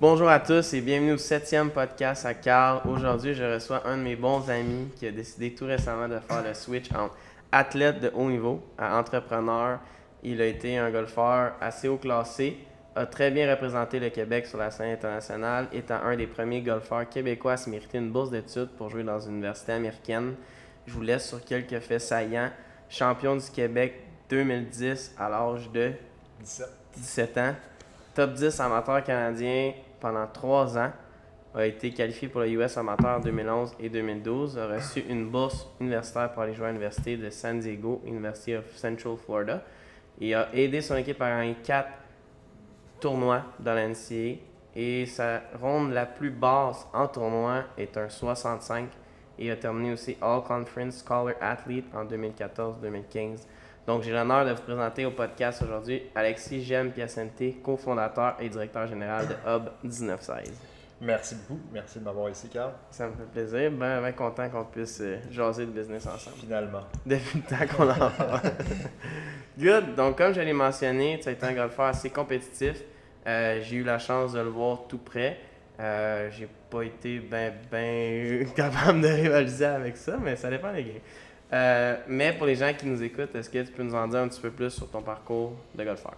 Bonjour à tous et bienvenue au septième podcast à Carl. Aujourd'hui, je reçois un de mes bons amis qui a décidé tout récemment de faire le switch entre athlète de haut niveau à entrepreneur. Il a été un golfeur assez haut classé, a très bien représenté le Québec sur la scène internationale, étant un des premiers golfeurs québécois à se mériter une bourse d'études pour jouer dans une université américaine. Je vous laisse sur quelques faits saillants. Champion du Québec 2010 à l'âge de 17. 17 ans. Top 10 amateur canadien pendant 3 ans. A été qualifié pour le US amateur en 2011 et 2012. A reçu une bourse universitaire pour aller jouer à l'université de San Diego, University of Central Florida. Et a aidé son équipe à gagner 4 tournois dans la NCAA. Et sa ronde la plus basse en tournoi est un 65. Et a terminé aussi All Conference Scholar Athlete en 2014-2015. Donc, j'ai l'honneur de vous présenter au podcast aujourd'hui Alexis Gem Piacente, cofondateur et directeur général de Hub 1916. Merci beaucoup. Merci de m'avoir ici, Carl. Ça me fait plaisir. Ben, ben content qu'on puisse euh, jaser de business ensemble. Finalement. Depuis le temps qu'on en parle. Good. Donc, comme je l'ai mentionné, tu as été un golfeur assez compétitif. Euh, j'ai eu la chance de le voir tout près. Euh, j'ai pas été ben, ben capable de rivaliser avec ça, mais ça dépend des games. Euh, mais pour les gens qui nous écoutent, est-ce que tu peux nous en dire un petit peu plus sur ton parcours de golfeur?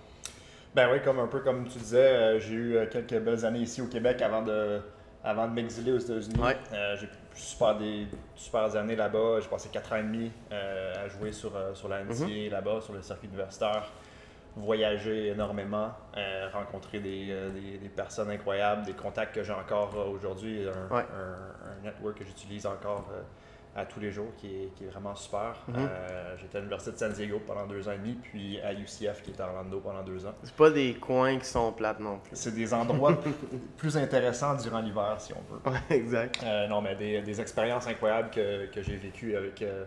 Ben oui, comme un peu comme tu disais, euh, j'ai eu euh, quelques belles années ici au Québec avant de, avant de m'exiler aux États-Unis. Ouais. Euh, j'ai eu super des super années là-bas. J'ai passé 4 ans et demi à jouer sur, sur la NCAA là-bas, sur le circuit universitaire. Voyager énormément, rencontrer des, des, des personnes incroyables, des contacts que j'ai encore aujourd'hui, un, Ouais. un- un network que j'utilise encore à tous les jours qui est, qui est vraiment super. Mhm. Euh, J'étais à l'Université de San Diego pendant deux ans et demi, puis à UCF qui est à Orlando pendant deux ans. C'est pas des coins qui sont plates non plus. C'est des endroits plus intéressants durant l'hiver, si on veut. Ouais, exact. Euh, non, mais des, des expériences incroyables que, que j'ai vécues avec, euh,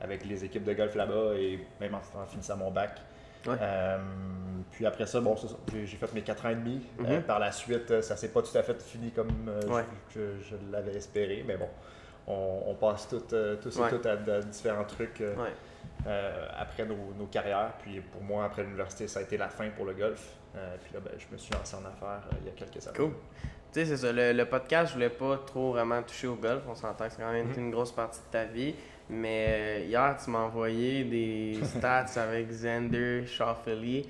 avec les équipes de golf là-bas et même en, en finissant mon bac. Ouais. Puis après ça, bon. J'ai, fait mes 4 ans et demi. Mhm. par la suite, ça s'est pas tout à fait fini comme je- Ouais. je, je l'avais espéré, mais bon, on, on passe euh, tous et Ouais. toutes à, différents trucs euh, Ouais. euh, après nos, nos carrières. Puis pour moi, après l'université, ça a été la fin pour le golf. Euh, puis là, ben, je me suis lancé en affaires il y a quelques années. Cool. Tu sais, c'est ça. Le, le podcast, je voulais pas trop vraiment toucher au golf. On s'entend que c'est quand même Mhm. une grosse partie de ta vie. Mais hier, tu m'as envoyé des stats avec Xander Schauffele,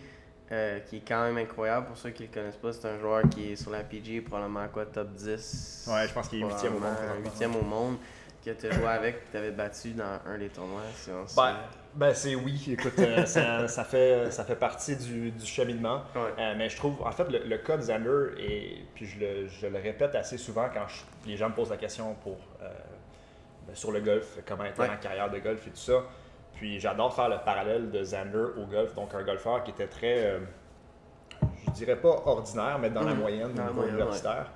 euh, qui est quand même incroyable. Pour ceux qui le connaissent pas, c'est un joueur qui est sur la PG, probablement quoi, top 10. Ouais, je pense qu'il est huitième au monde. probablement, présentement. huitième au monde, que tu as joué avec et tu avais battu dans un des tournois. Si on Ben, ben, c'est oui. Écoute, euh, ça, ça fait, ça fait partie du, du cheminement. Ouais. Euh, mais je trouve, en fait, le, le cas de Xander, et puis je le, je le répète assez souvent quand je- les gens me posent la question pour, ben, sur le golf, comment était Ouais. ma carrière de golf et tout ça. Puis j'adore faire le parallèle de Xander au golf, donc un golfeur qui était très, euh, je dirais pas ordinaire, mais dans la Mhm. moyenne Dans au la niveau universitaire.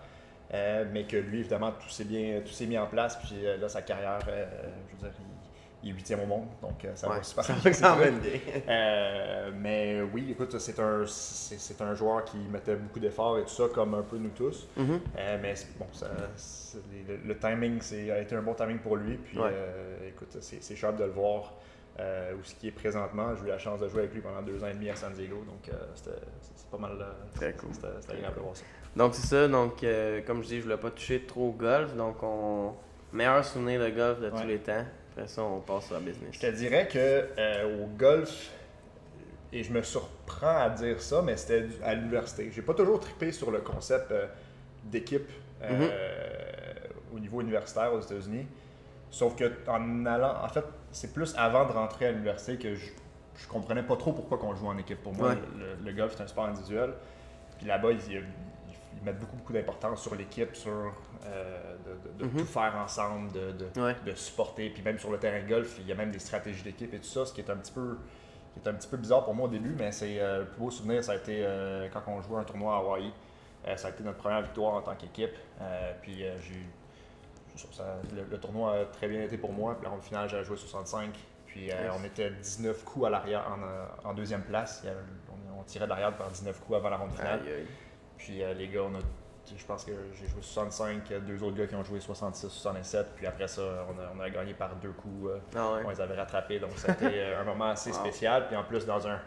Euh, mais que lui, évidemment, tout s'est bien, tout s'est mis en place. Puis euh, là, sa carrière, je veux dire, il, il est huitième au monde, donc ça Ouais, va super ça bien, quand même mais oui, écoute, c'est un, c'est, un joueur qui mettait beaucoup d'efforts et tout ça, comme un peu nous tous. Mhm. Euh, mais bon, ça, le, le timing c'est, a été un bon timing pour lui. Puis Ouais. écoute, c'est, c'est de le voir euh, où ce qui est présentement. J'ai eu la chance de jouer avec lui pendant deux ans et demi à San Diego, donc euh, c'était, pas mal. euh, Très cool. C'était, agréable de voir ça. Donc c'est ça, donc euh, comme je dis, je voulais pas toucher trop au golf, donc on meilleur souvenir de golf de tous les temps. Après ça, on passe à business. Je te dirais que euh, au golf, et je me surprends à dire ça, mais c'était à l'université. J'ai pas toujours trippé sur le concept d'équipe euh, au niveau universitaire aux États-Unis. Sauf que en allant, en fait, c'est plus avant de rentrer à l'université que je, je comprenais pas trop pourquoi qu'on joue en équipe. Pour moi, Ouais. le, le golf c'est un sport individuel. Puis là-bas, ils, ils- ils mettent beaucoup, beaucoup d'importance sur l'équipe, sur euh, de, de- de Mhm. tout faire ensemble, de, de- Ouais. de supporter. Puis même sur le terrain de golf, il y a même des stratégies d'équipe et tout ça, ce qui est un petit peu, qui est un petit peu bizarre pour moi au début, mais c'est euh, le plus beau souvenir, ça a été euh, quand on jouait un tournoi à Hawaii. Euh, ça a été notre première victoire en tant qu'équipe. Puis j'ai ça- le, le tournoi a très bien été pour moi. Puis en finale, j'ai joué 65. Puis euh, on était 19 coups à l'arrière en, euh, en deuxième place. Avait- on, on tirait derrière par 19 coups avant la ronde finale. Aïe, aïe. Puis euh, les gars, on a, je pense que j'ai joué 65, euh, deux autres gars qui ont joué 66, 67. Puis après ça, on a, on a gagné par deux coups. Ah ouais. on les avait rattrapés. Donc c'était un moment assez Wow. spécial. Puis en plus, dans un,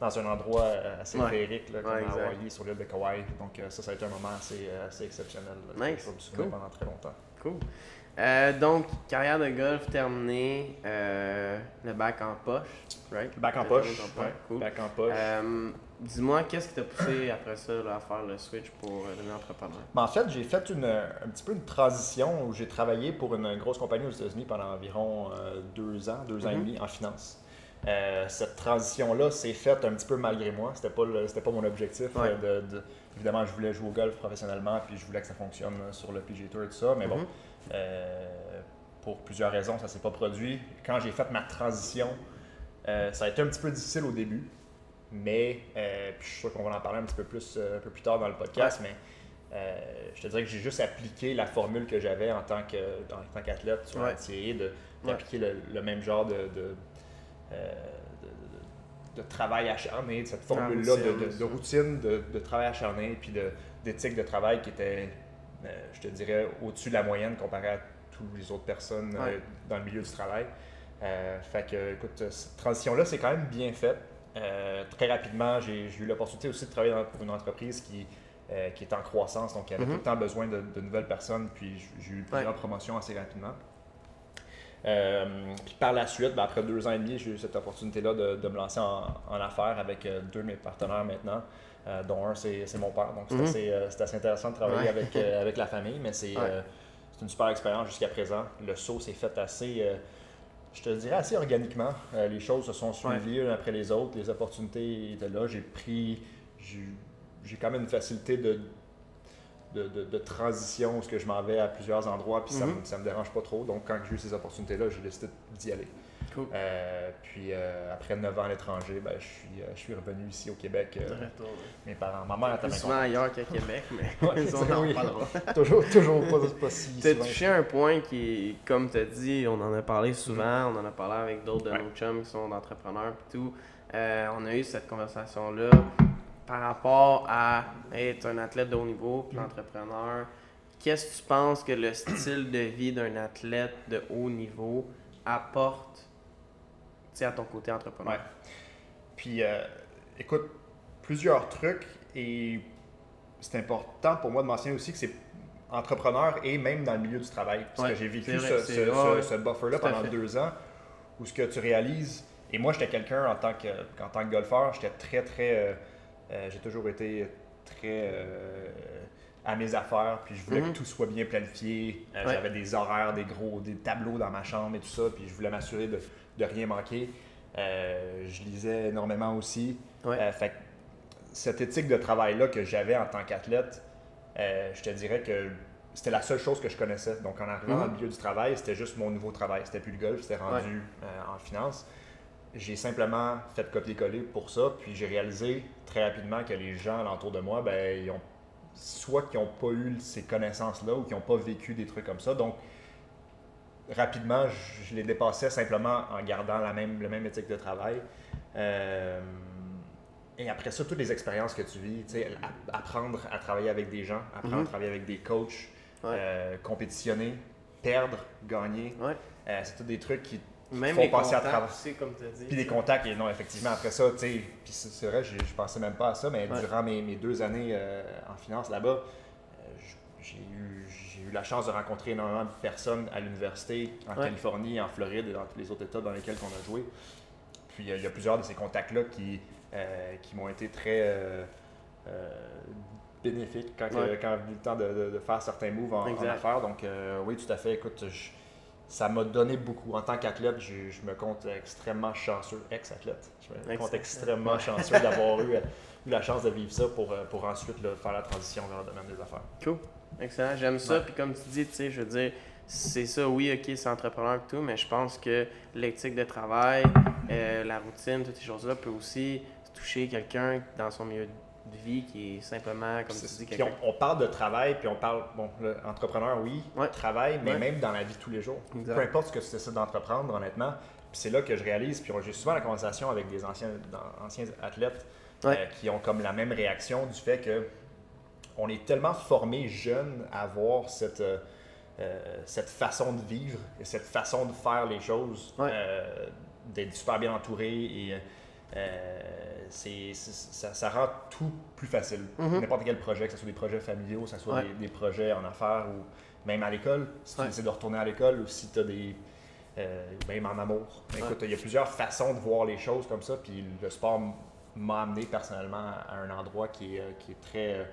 dans un endroit assez féerique, comme Ouais. Hawaii, sur l'île de Kauai. Donc ça, ça a été un moment assez, assez exceptionnel. là, Nice. Je vais me souvenir Cool. pendant très longtemps. Cool. Euh, donc, carrière de golf terminée, euh, le bac en poche, right? Bac en poche. ouais, cool. Bac en poche. Euh, Dis-moi, qu'est-ce qui t'a poussé après ça là, à faire le switch pour devenir entrepreneur? Ben, en fait, j'ai fait une, un petit peu une transition où j'ai travaillé pour une grosse compagnie aux États-Unis pendant environ deux ans, deux ans et Mhm. demi en finance. Euh, cette transition-là s'est faite un petit peu malgré moi. C'était pas le- c'était pas mon objectif. Ouais. euh, de, de- évidemment, je voulais jouer au golf professionnellement, puis je voulais que ça fonctionne sur le PGA Tour et tout ça. Mais bon, Mhm. euh, pour plusieurs raisons, ça s'est pas produit. Quand j'ai fait ma transition, euh, ça a été un petit peu difficile au début, mais puis je suis sûr qu'on va en parler un petit peu plus un peu plus tard dans le podcast, mais je te dirais que j'ai juste appliqué la formule que j'avais en tant que en tant qu'athlète sur Ouais. de d'appliquer le, le même genre de, de, euh, de- de- de travail acharné, de cette formule-là de, routine, de, travail acharné, puis d'éthique de travail qui était, euh, je te dirais, au-dessus de la moyenne comparé à toutes les autres personnes euh, dans le milieu du travail. Fait que, écoute, cette transition-là, c'est quand même bien faite. Très rapidement, j'ai eu l'opportunité aussi de travailler dans- pour une entreprise qui, qui est en croissance, donc il y avait Mhm. tout le temps besoin de, nouvelles personnes, puis j'ai eu plusieurs Ouais. promotions assez rapidement. Euh, puis par la suite, ben, après deux ans et demi, j'ai eu cette opportunité-là de, de me lancer en, en affaires avec euh, deux de mes partenaires maintenant, euh, dont un, c'est mon père. Donc, c'est Mhm. assez, euh, intéressant de travailler Ouais. avec, avec la famille, mais c'est Ouais. une super expérience jusqu'à présent. Le saut s'est fait assez, je te dirais, assez organiquement. Les choses se sont suivies l'une après les autres, les opportunités étaient là. J'ai pris, j'ai quand même une facilité de, de, de- de transition où ce que je m'en vais à plusieurs endroits, puis ça Mhm. me- ça me dérange pas trop. Donc, quand j'ai eu ces opportunités-là, j'ai décidé d'y aller. Cool. Euh, puis euh, après 9 ans à l'étranger, ben, je, suis, euh, je suis revenu ici au Québec. euh, mes parents, ma mère était souvent ailleurs qu'à Québec, mais Ouais, on en oui. toujours, toujours pas, pas si Tu as touché un point qui, comme tu as dit, on en a parlé souvent, on en a parlé avec d'autres de Ouais. nos chums qui sont entrepreneurs et tout. Euh, on a eu cette conversation-là par rapport à être un athlète de haut niveau, puis l'entrepreneur. Qu'est-ce que tu penses que le style de vie d'un athlète de haut niveau apporte à ton côté entrepreneur? Ouais. Puis, euh, écoute, plusieurs trucs et c'est important pour moi de mentionner aussi que c'est entrepreneur et même dans le milieu du travail. Parce Ouais, que j'ai vécu vrai, ce, buffer-là pendant deux ans où ce que tu réalises, et moi j'étais quelqu'un en tant que, en tant que golfeur, j'étais très très, euh, j'ai toujours été très euh, à mes affaires, puis je voulais Mhm. que tout soit bien planifié. Euh, Ouais. J'avais des horaires, des gros, des tableaux dans ma chambre et tout ça, puis je voulais m'assurer de, de rien manquer. Je lisais énormément aussi. Ouais. Fait cette éthique de travail-là que j'avais en tant qu'athlète, je te dirais que c'était la seule chose que je connaissais. Donc, en arrivant Mhm. dans le milieu du travail, c'était juste mon nouveau travail. C'était plus le golf, c'était rendu en finance. J'ai simplement fait copier-coller pour ça, puis j'ai réalisé très rapidement que les gens alentour de moi, ben, ils ont soit qui n'ont pas eu ces connaissances-là ou qui n'ont pas vécu des trucs comme ça. Donc, rapidement, je, les dépassais simplement en gardant la même, le même éthique de travail. Euh, et après ça, toutes les expériences que tu vis, apprendre à travailler avec des gens, apprendre Mhm. à travailler avec des coachs, Ouais. euh, compétitionner, perdre, gagner, Ouais. euh, c'est tous des trucs qui Même font les passer à travers. comme tu dit. Puis des contacts, et non, effectivement, après ça, tu sais, puis c'est vrai, je, je pensais même pas à ça, mais Ouais. durant mes, mes deux années euh, en finance là-bas, euh, j'ai eu, j'ai eu la chance de rencontrer énormément de personnes à l'université, en Ouais. Californie, en Floride et dans tous les autres États dans lesquels on a joué. Puis il y a plusieurs de ces contacts-là qui, euh, qui m'ont été très euh, euh, bénéfiques quand, Ouais. quand est venu le temps de, de- de faire certains moves en, en affaires. Donc oui, tout à fait. Écoute, je- ça m'a donné beaucoup. En tant qu'athlète, je, je me compte extrêmement chanceux, ex-athlète. Je me compte extrêmement Ouais. chanceux d'avoir eu, eu la chance de vivre ça pour, euh, pour ensuite là, faire la transition vers le domaine des affaires. Cool. Excellent. J'aime ça. Ouais. Puis comme tu dis, tu sais, je veux dire, c'est ça, oui, ok, c'est entrepreneur et tout, mais je pense que l'éthique de travail, euh, la routine, toutes ces choses-là peut aussi toucher quelqu'un dans son milieu de vie qui est simplement, comme tu C'est- dis, puis on, on parle de travail, puis on parle, bon, le entrepreneur, oui, Ouais. travail, mais Ouais. même dans la vie de tous les jours. Exact. Peu importe ce que tu décides d'entreprendre, honnêtement. Puis c'est là que je réalise, puis j'ai souvent la conversation avec des anciens, dans- anciens athlètes Ouais. euh, qui ont comme la même réaction du fait que on est tellement formés jeunes à avoir cette, euh, euh, cette façon de vivre et cette façon de faire les choses, d'être super bien entouré et, Euh, c'est, ça, ça rend tout plus facile. Mhm. N'importe quel projet, que ce soit des projets familiaux, que ce soit Ouais. des, des projets en affaires ou même à l'école, si tu Ouais. décides de retourner à l'école ou si tu as des. euh, même en amour. Écoute, il y a plusieurs façons de voir les choses comme ça, puis le sport m'a amené personnellement à un endroit qui est, euh, qui est très. euh,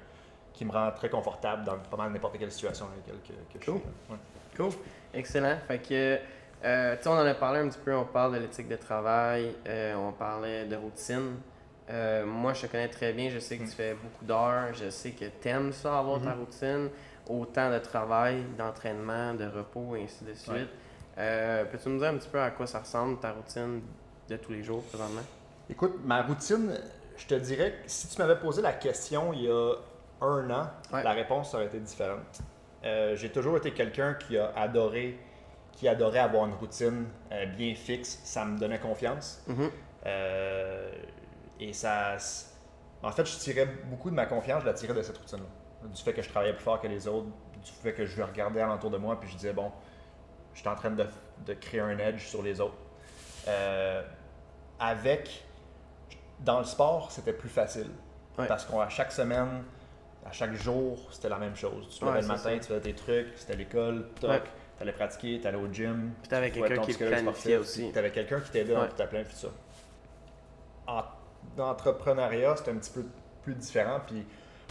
qui me rend très confortable dans pas mal n'importe quelle situation dans laquelle que, que je Cool. suis. Cool. Excellent. Fait que, euh, tu sais, on en a parlé un petit peu, on parle de l'éthique de travail, euh, on parlait de routine. Euh, moi, je te connais très bien, je sais que Mm. tu fais beaucoup d'heures, je sais que tu aimes ça, avoir ta Mhm. routine, autant de travail, d'entraînement, de repos, et ainsi de suite. Ouais. Euh, Peux-tu nous dire un petit peu à quoi ça ressemble, ta routine de tous les jours présentement? Écoute, ma routine, je te dirais que si tu m'avais posé la question il y a un an, Ouais. la réponse aurait été différente. Euh, J'ai toujours été quelqu'un qui a adoré, qui adorait avoir une routine bien fixe. Ça me donnait confiance. Mhm. Euh, et ça. En fait, je tirais beaucoup de ma confiance, je la tirais de cette routine-là. Du fait que je travaillais plus fort que les autres, du fait que je regardais alentour de moi, puis je disais, bon, je suis en train de, de créer un edge sur les autres. Euh, avec. Dans le sport, c'était plus facile. Ouais. Parce qu'à chaque semaine, à chaque jour, c'était la même chose. Tu te levais le matin, ça. tu faisais tes trucs, c'était l'école, toc, Ouais. t'allais pratiquer, t'allais au gym. Puis t'avais quelqu'un qui psychologue planifiait sportif, aussi. T'avais quelqu'un qui t'aidait Ouais. dans ta planifié ça. En dans l'entrepreneuriat, c'est un petit peu plus différent. Puis,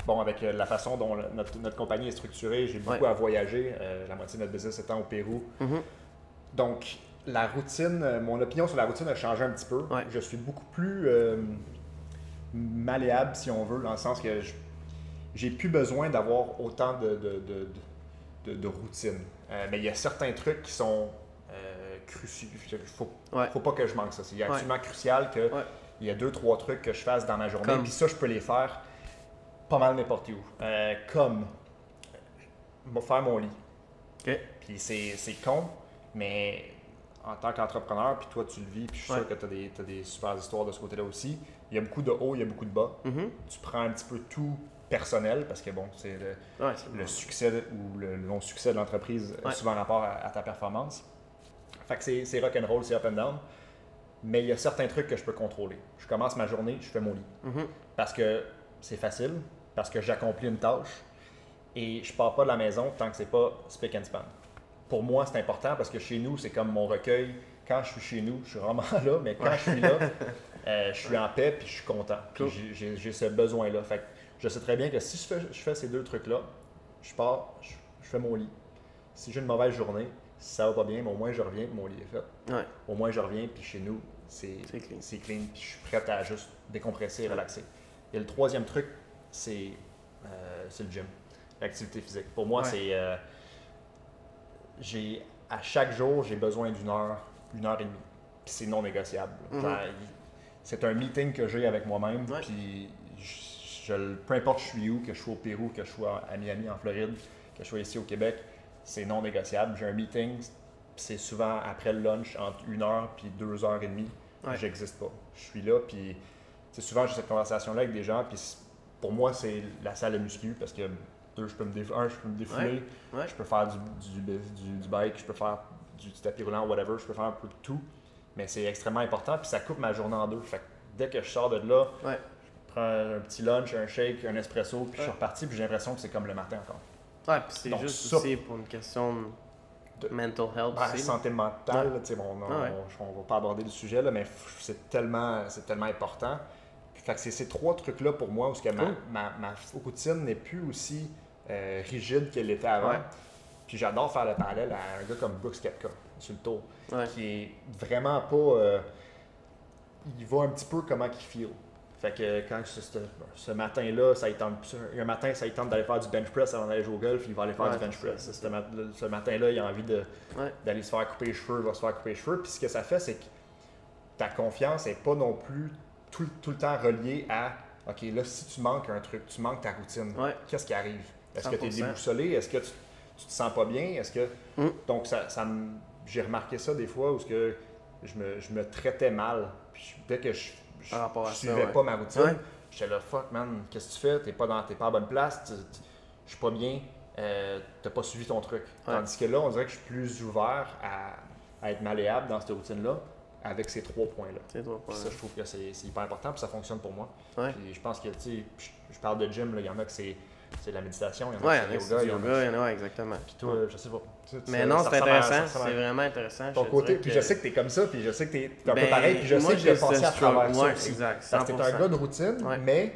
bon, avec euh, la façon dont notre, notre compagnie est structurée, j'ai beaucoup Ouais. à voyager. euh, la moitié de notre business étant au Pérou. Mhm. Donc, la routine, euh, mon opinion sur la routine a changé un petit peu. Ouais. Je suis beaucoup plus euh, malléable, si on veut, dans le sens que j'ai plus besoin d'avoir autant de, de, de, de- de routine. Euh, mais il y a certains trucs qui sont euh, cruciaux. Il faut, Ouais. faut pas que je manque ça. C'est Ouais. absolument crucial que. Il y a deux, trois trucs que je fasse dans ma journée. Puis ça, je peux les faire pas mal n'importe où. Euh, comme euh, faire mon lit. Puis c'est c'est con, mais en tant qu'entrepreneur, puis toi tu le vis, puis je suis Ouais. sûr que tu as des, super histoires de ce côté-là aussi. Il y a beaucoup de hauts, il y a beaucoup de bas. Mhm. Tu prends un petit peu tout personnel, parce que bon, c'est le, Ouais, succès de- ou le, non-succès de l'entreprise Ouais. souvent rapport à, à ta performance. Fait que c'est- c'est rock'n'roll, c'est up and down. Mais il y a certains trucs que je peux contrôler. Je commence ma journée, je fais mon lit. Mhm. Parce que c'est facile, parce que j'accomplis une tâche et je pars pas de la maison tant que c'est pas spick and span. Pour moi, c'est important parce que chez nous, c'est comme mon recueil. Quand je suis chez nous, je suis vraiment là, mais quand je suis là, euh, je suis en paix puis je suis content. Cool. j'ai- ce besoin-là. Fait que je sais très bien que si je fais, je fais ces deux trucs-là, je pars, je, je fais mon lit. Si j'ai une mauvaise journée, ça va pas bien, mais au moins je reviens mon lit est fait. Ouais, Au moins je reviens puis chez nous, c'est clean. c'est clean, puis je suis prêt à juste décompresser et relaxer. Et le troisième truc, c'est euh, c'est le gym, l'activité physique. Pour moi, Ouais. c'est. euh, j'ai À chaque jour, j'ai besoin d'une heure, une heure et demie. Puis c'est non négociable. Mhm. C'est un meeting que j'ai avec moi-même, Ouais. puis je, je- peu importe je suis où, que je sois au Pérou, que je sois à Miami, en Floride, que je sois ici au Québec, c'est non négociable. J'ai un meeting, c'est souvent après le lunch, entre une heure puis deux heures et demie. Ouais. J'existe pas. Je suis là, puis souvent j'ai cette conversation-là avec des gens, puis pour moi, c'est la salle de muscu parce que deux, je peux me un, je peux me défouler, Ouais. je peux faire du, du, du- du bike, je peux faire du, tapis roulant, whatever, je peux faire un peu de tout, mais c'est extrêmement important, puis ça coupe ma journée en deux. Fait que dès que je sors de là, je prends un petit lunch, un shake, un espresso, puis je suis reparti, puis j'ai l'impression que c'est comme le matin encore. Ouais, puis c'est juste aussi pour une question de mental health aussi. santé mentale, Ouais. là, bon, on, Ah ouais. on- on va pas aborder le sujet, là, mais c'est tellement, c'est tellement important. Fait que c'est ces trois trucs-là pour moi où ce que ma, Cool. ma, ma routine n'est plus aussi euh, rigide qu'elle l'était avant. Ouais. Puis j'adore faire le parallèle à un gars comme Brooks Koepka sur le tour, qui est vraiment pas. euh, il va un petit peu comment il feel. Fait que quand ce, ce- matin-là, ça tente, un matin, ça tente d'aller faire du bench press avant d'aller jouer au golf, il va aller faire Ouais, du bench press. Ce, mat- ce matin-là, il a envie Ouais. d'aller se faire couper les cheveux, il va se faire couper les cheveux. Puis ce que ça fait, c'est que ta confiance n'est pas non plus tout, tout le temps reliée à OK, là, si tu manques un truc, tu manques ta routine, Ouais. qu'est-ce qui arrive? Est-ce que tu es 100%. déboussolé? Est-ce que tu, tu te sens pas bien? Est-ce que. Mm. Donc, ça, j'ai remarqué ça des fois où que je, me, je me traitais mal. Puis dès que je, Par rapport à je ça, suivais ouais. pas ma routine, Ouais. j'étais là, fuck man, qu'est-ce que tu fais? T'es pas, dans, t'es pas à la bonne place, je suis pas bien, euh, t'as pas suivi ton truc. Ouais. Tandis que là, on dirait que je suis plus ouvert à, à être malléable dans cette routine-là, avec ces trois points-là. Points. ça, je trouve que c'est hyper important, puis ça fonctionne pour moi. Puis je pense que, tu sais, je, je parle de gym, il y en a que c'est c'est de la méditation, il y en a Ouais, qui yoga, c'est il y en a yoga, il y en a, ouais, exactement. Puis toi, je sais pas. Mais non, c'est intéressant, c'est vraiment intéressant. Ton côté, puis je sais que t'es comme ça, puis je sais que t'es un peu Ben, pareil, puis je sais que j'ai passé à travers ça Ouais, aussi. exact, Parce que t'es un 100%. gars de routine, mais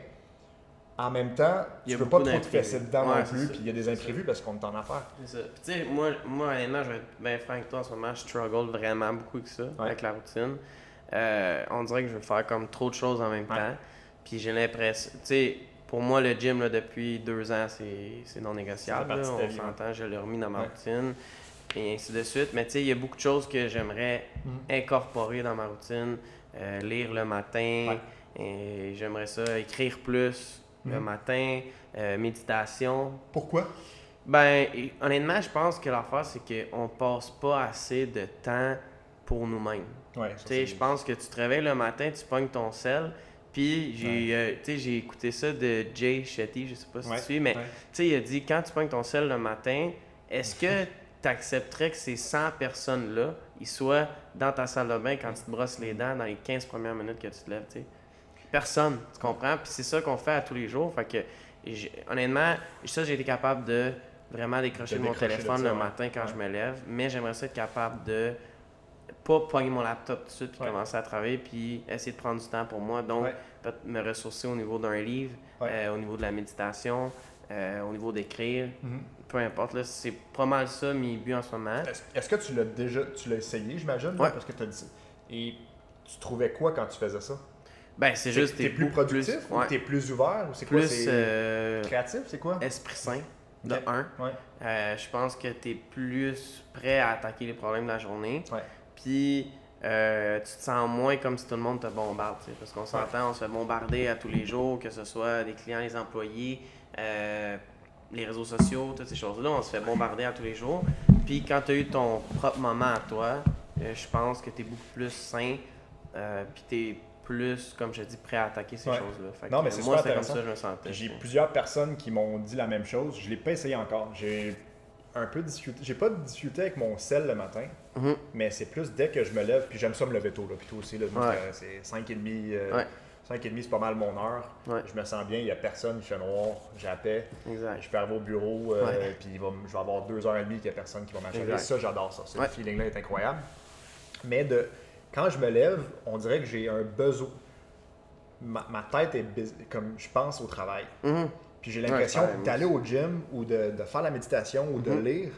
en même temps, tu peux pas trop te fesser dedans non plus, puis il y a des imprévus parce qu'on est en affaires. C'est ça. Puis tu sais, moi, moi, honnêtement, je vais être bien franc avec toi en ce moment, je struggle vraiment beaucoup avec ça, avec la routine. Euh, on dirait que je veux faire comme trop de choses en même temps. Puis j'ai l'impression, tu sais, pour moi, le gym, là, depuis deux ans, c'est non négociable. Là. on s'entend, je l'ai remis dans ma Ouais. routine. Et ainsi de suite. Mais tu sais, il y a beaucoup de choses que j'aimerais Mhm. incorporer dans ma routine. Euh, lire le matin. Ouais. Et j'aimerais ça écrire plus le Mhm. matin. Euh, méditation. Pourquoi? Ben, honnêtement, je pense que l'affaire, c'est qu'on passe pas assez de temps pour nous-mêmes. Ouais, je pense que tu te réveilles le matin, tu pognes ton sel, puis j'ai euh, j'ai écouté ça de Jay Shetty, je sais pas si Ouais, tu suis, mais ouais. tu sais, il a dit quand tu pognes ton sel le matin, est-ce que tu accepterais que ces 100 personnes-là, ils soient dans ta salle de bain quand tu te brosses les dents dans les 15 premières minutes que tu te lèves, tu sais? Personne, tu comprends? Puis c'est ça qu'on fait à tous les jours. Fait que, honnêtement, ça, j'ai été capable de vraiment décrocher De mon téléphone le matin quand je me lève, mais j'aimerais ça être capable de pas pogner mon laptop tout de suite puis Ouais. commencer à travailler puis essayer de prendre du temps pour moi. Donc, Ouais. peut-être me ressourcer au niveau d'un livre, Ouais. euh, au niveau de la méditation, euh, au niveau d'écrire, Mhm. peu importe. là, C'est pas mal ça mes buts en ce moment. Est-ce que tu l'as déjà tu l'as essayé, j'imagine? Parce que tu as dit. Et tu trouvais quoi quand tu faisais ça? Ben, c'est juste t'es plus productif ou ouais, t'es plus ouvert? Ou c'est quoi? plus C'est euh, créatif, c'est quoi? esprit sain, de Ok. un. Ouais. Euh, je pense que tu es plus prêt à attaquer les problèmes de la journée. Ouais. Puis euh, tu te sens moins comme si tout le monde te bombarde. Parce qu'on s'entend, on se fait bombarder à tous les jours, que ce soit des clients, les employés, euh, les réseaux sociaux, toutes ces choses-là. On se fait bombarder à tous les jours. Puis quand tu as eu ton propre moment à toi, euh, je pense que tu es beaucoup plus sain. Puis tu es plus, comme je dis, prêt à attaquer ces Ouais. choses-là. Non, mais c'est moi, c'est comme ça que je me sentais. J'ai plusieurs personnes qui m'ont dit la même chose. Je l'ai pas essayé encore. J'ai un peu discuté. J'ai pas discuté avec mon sel le matin, Mhm. mais c'est plus dès que je me lève, puis j'aime ça me lever tôt. Là, puis toi aussi, là, moi, Ouais. c'est- c'est 5h30. euh, Ouais. 5h30, c'est pas mal mon heure. Ouais. Je me sens bien, il y a personne, il fait noir, j'appelle. Exact. Je peux arriver au bureau, euh, puis il va je vais avoir deux heures et demie qu'il n'y a personne qui va m'acheter. Ça, j'adore ça. Ce feeling-là est incroyable. Mais de, quand je me lève, on dirait que j'ai un besoin. Ma, ma tête est comme je pense au travail. Mhm. Puis j'ai l'impression d'aller au gym ou de, de faire la méditation ou de Mhm. lire.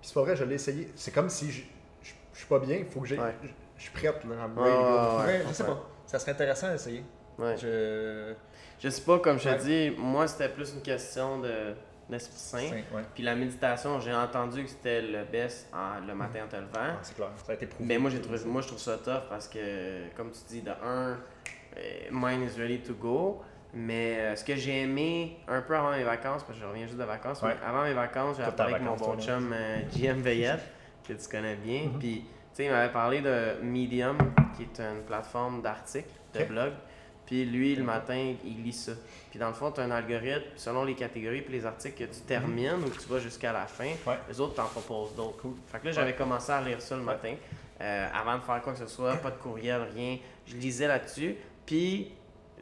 Puis c'est pas vrai, je l'ai essayé. C'est comme si je, je, je suis pas bien, il faut que j'ai. Ouais. Je, je suis prête, là. I'm Ouais, je sais pas. Ça serait intéressant d'essayer. Ouais. Je. Je sais pas, comme je te Ouais. dis, moi c'était plus une question de d'esprit sain. Ouais. Puis la méditation, j'ai entendu que c'était le best en- le matin en te levant. Ouais, c'est clair. Ça a été prouvé. Mais moi j'ai trouvé moi je trouve ça tough parce que comme tu dis de un euh, mine is ready to go. Mais euh, ce que j'ai aimé un peu avant mes vacances, parce que je reviens juste de vacances, Ouais. mais avant mes vacances, j'ai Tout parlé avec mon bon chum euh, JM Veillette, que tu connais bien. Mhm. Puis, tu sais, il m'avait parlé de Medium, qui est une plateforme d'articles, de Ok. blog. Puis lui, le matin, il lit ça. Puis dans le fond, tu as un algorithme, selon les catégories puis les articles que tu termines ou que tu vas jusqu'à la fin, Ouais. les autres t'en proposent d'autres. Fait que là, j'avais commencé à lire ça le matin, euh, avant de faire quoi que ce soit, pas de courriel, rien. Je lisais là-dessus. Puis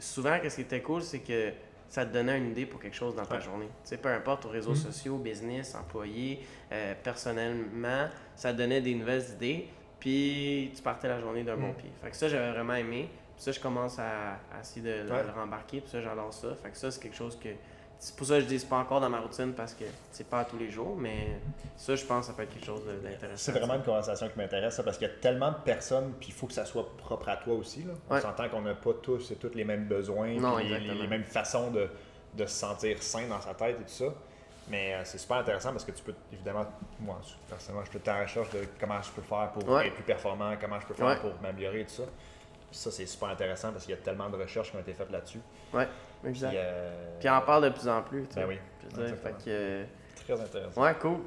souvent, ce qui était cool, c'est que ça te donnait une idée pour quelque chose dans ta Ouais. journée. Tu sais, peu importe, aux réseaux Mhm. sociaux, business, employés, euh, personnellement, ça te donnait des nouvelles idées. Puis tu partais la journée d'un bon Mhm. pied. Fait que ça, j'avais vraiment aimé. Puis ça, je commence à, à essayer de, de Ouais. le rembarquer. Puis ça, j'adore ça. Fait que ça, c'est quelque chose que. C'est pour ça que je dis c'est pas encore dans ma routine parce que c'est pas à tous les jours, mais ça, je pense que ça peut être quelque chose d'intéressant. C'est vraiment une conversation qui m'intéresse, parce qu'il y a tellement de personnes, puis il faut que ça soit propre à toi aussi. Là. On Ouais. s'entend qu'on n'a pas tous et toutes les mêmes besoins, Non, les, les mêmes façons de, de se sentir sain dans sa tête et tout ça. Mais euh, c'est super intéressant parce que tu peux, évidemment, moi, personnellement, je temps à la recherche de comment je peux faire pour Ouais. être plus performant, comment je peux faire Ouais. pour m'améliorer et tout ça. Ça, c'est super intéressant parce qu'il y a tellement de recherches qui ont été faites là-dessus. Ouais, exact. Puis, euh, Puis on en parle de plus en plus. tu. Ben oui, dire, fait que, euh, très intéressant. Ouais, cool.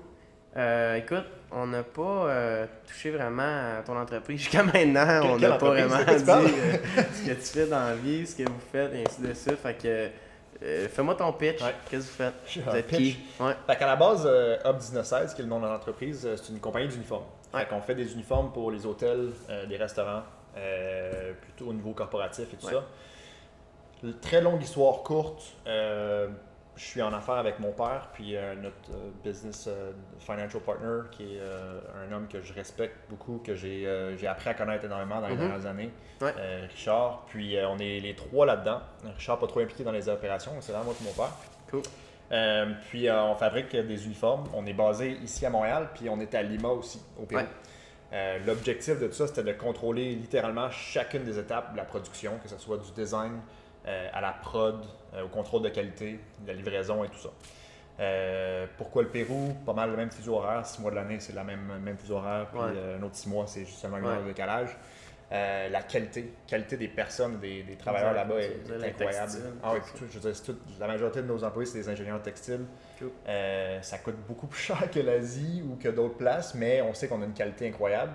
Euh, écoute, on n'a pas euh, touché vraiment à ton entreprise jusqu'à maintenant. On n'a pas vraiment dit euh, ce que tu fais dans la vie, ce que vous faites, et ainsi de suite. Fait que Euh, Fais-moi ton pitch. Ouais. Qu'est-ce que vous faites? Vous un êtes pitch. qui? Ouais. Fait qu'à la base, euh, Hub 1916, qui est le nom de l'entreprise, euh, c'est une compagnie d'uniformes. Ouais. Fait des uniformes pour les hôtels, euh, les restaurants, euh, plutôt au niveau corporatif et tout ça. Très longue histoire courte. euh, je suis en affaires avec mon père, puis euh, notre euh, business financial partner, qui est un homme que je respecte beaucoup, que j'ai appris à connaître énormément dans les Mhm. dernières années. Ouais. Richard. Puis on est les trois là-dedans. Richard pas trop impliqué dans les opérations, c'est vraiment moi et mon père. Cool. Puis on fabrique des uniformes. On est basé ici à Montréal, puis on est à Lima aussi, au Pérou. Ouais. Euh, L'objectif de tout ça, c'était de contrôler littéralement chacune des étapes de la production, que ce soit du design à la prod, euh, au contrôle de qualité, la livraison et tout ça. Euh, pourquoi le Pérou? Pas mal le même fuseau horaire. Six mois de l'année, c'est la même, même fuseau horaire. Puis Ouais. euh, un autre six mois, c'est justement une Ouais. de décalage. Euh, la qualité, qualité des personnes, des, des travailleurs là-bas est, incroyable. Ah oui, tout ça. tout- je veux dire, c'est tout- la majorité de nos employés, c'est des ingénieurs textiles. Cool. Euh, ça coûte beaucoup plus cher que l'Asie ou que d'autres places, mais on sait qu'on a une qualité incroyable.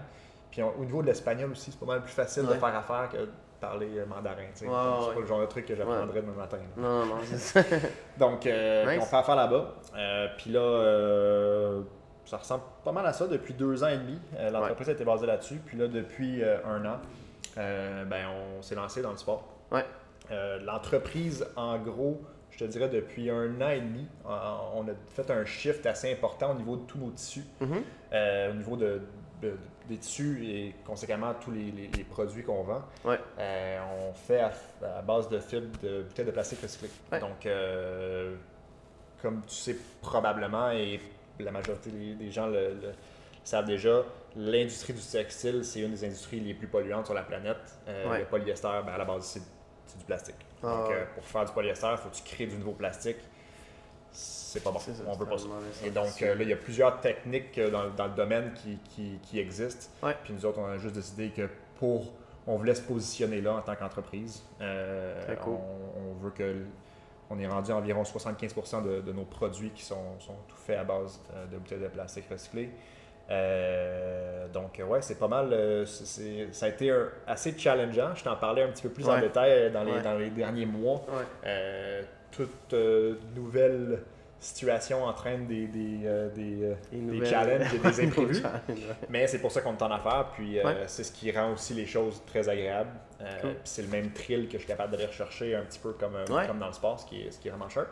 Puis on- au niveau de l'espagnol aussi, c'est pas mal plus facile de faire affaire que parler euh, mandarin. tu sais. Ouais, c'est ouais. pas le genre de truc que j'apprendrais demain matin. là. Non, non, non, c'est ça. Donc, euh, Nice. on fait affaire là-bas. Euh, puis là, euh, ça ressemble pas mal à ça depuis deux ans et demi. Euh, L'entreprise a été basée là-dessus. Puis là, depuis euh, un an, euh, ben, on s'est lancé dans le sport. Ouais. Euh, L'entreprise, en gros, je te dirais depuis un an et demi, euh, on a fait un shift assez important au niveau de tous nos tissus, Mhm. euh, au niveau de, de- des tissus et conséquemment tous les, les- les produits qu'on vend. Ouais. Euh, on fait à, à base de fibres de bouteilles de plastique recyclées. Ouais. Donc, euh, comme tu sais probablement, et la majorité des, gens le, le savent déjà, l'industrie du textile, c'est une des industries les plus polluantes sur la planète. Euh, Ouais. Le polyester, ben, à la base, c'est du plastique. Ah, Donc, euh, pour faire du polyester, il faut que tu crées du nouveau plastique. C'est pas bon. Ça, on veut pas ça. Et donc, euh, là, il y a plusieurs techniques euh, dans, dans le domaine qui, qui, qui existent. Ouais. Puis nous autres, on a juste décidé que pour. On voulait se positionner là en tant qu'entreprise. Euh, Très cool. on, on veut que. On est rendu à environ 75% de, de nos produits qui sont, sont tout faits à base de bouteilles de plastique recyclées. Euh, donc, ouais, c'est pas mal. euh, c'est- ça a été un- assez challengeant. Je t'en parlais un petit peu plus en détail dans les, Ouais. dans les derniers mois. Ouais. Euh, toute euh, nouvelle situation entraîne des, des, euh, des, euh, Des des challenges et des imprévus. Mais c'est pour ça qu'on est en affaires, puis euh, Ouais. c'est ce qui rend aussi les choses très agréables. Cool. c'est le même thrill que je suis capable d'aller rechercher un petit peu comme, Ouais. comme dans le sport, ce qui est, ce qui est vraiment cher.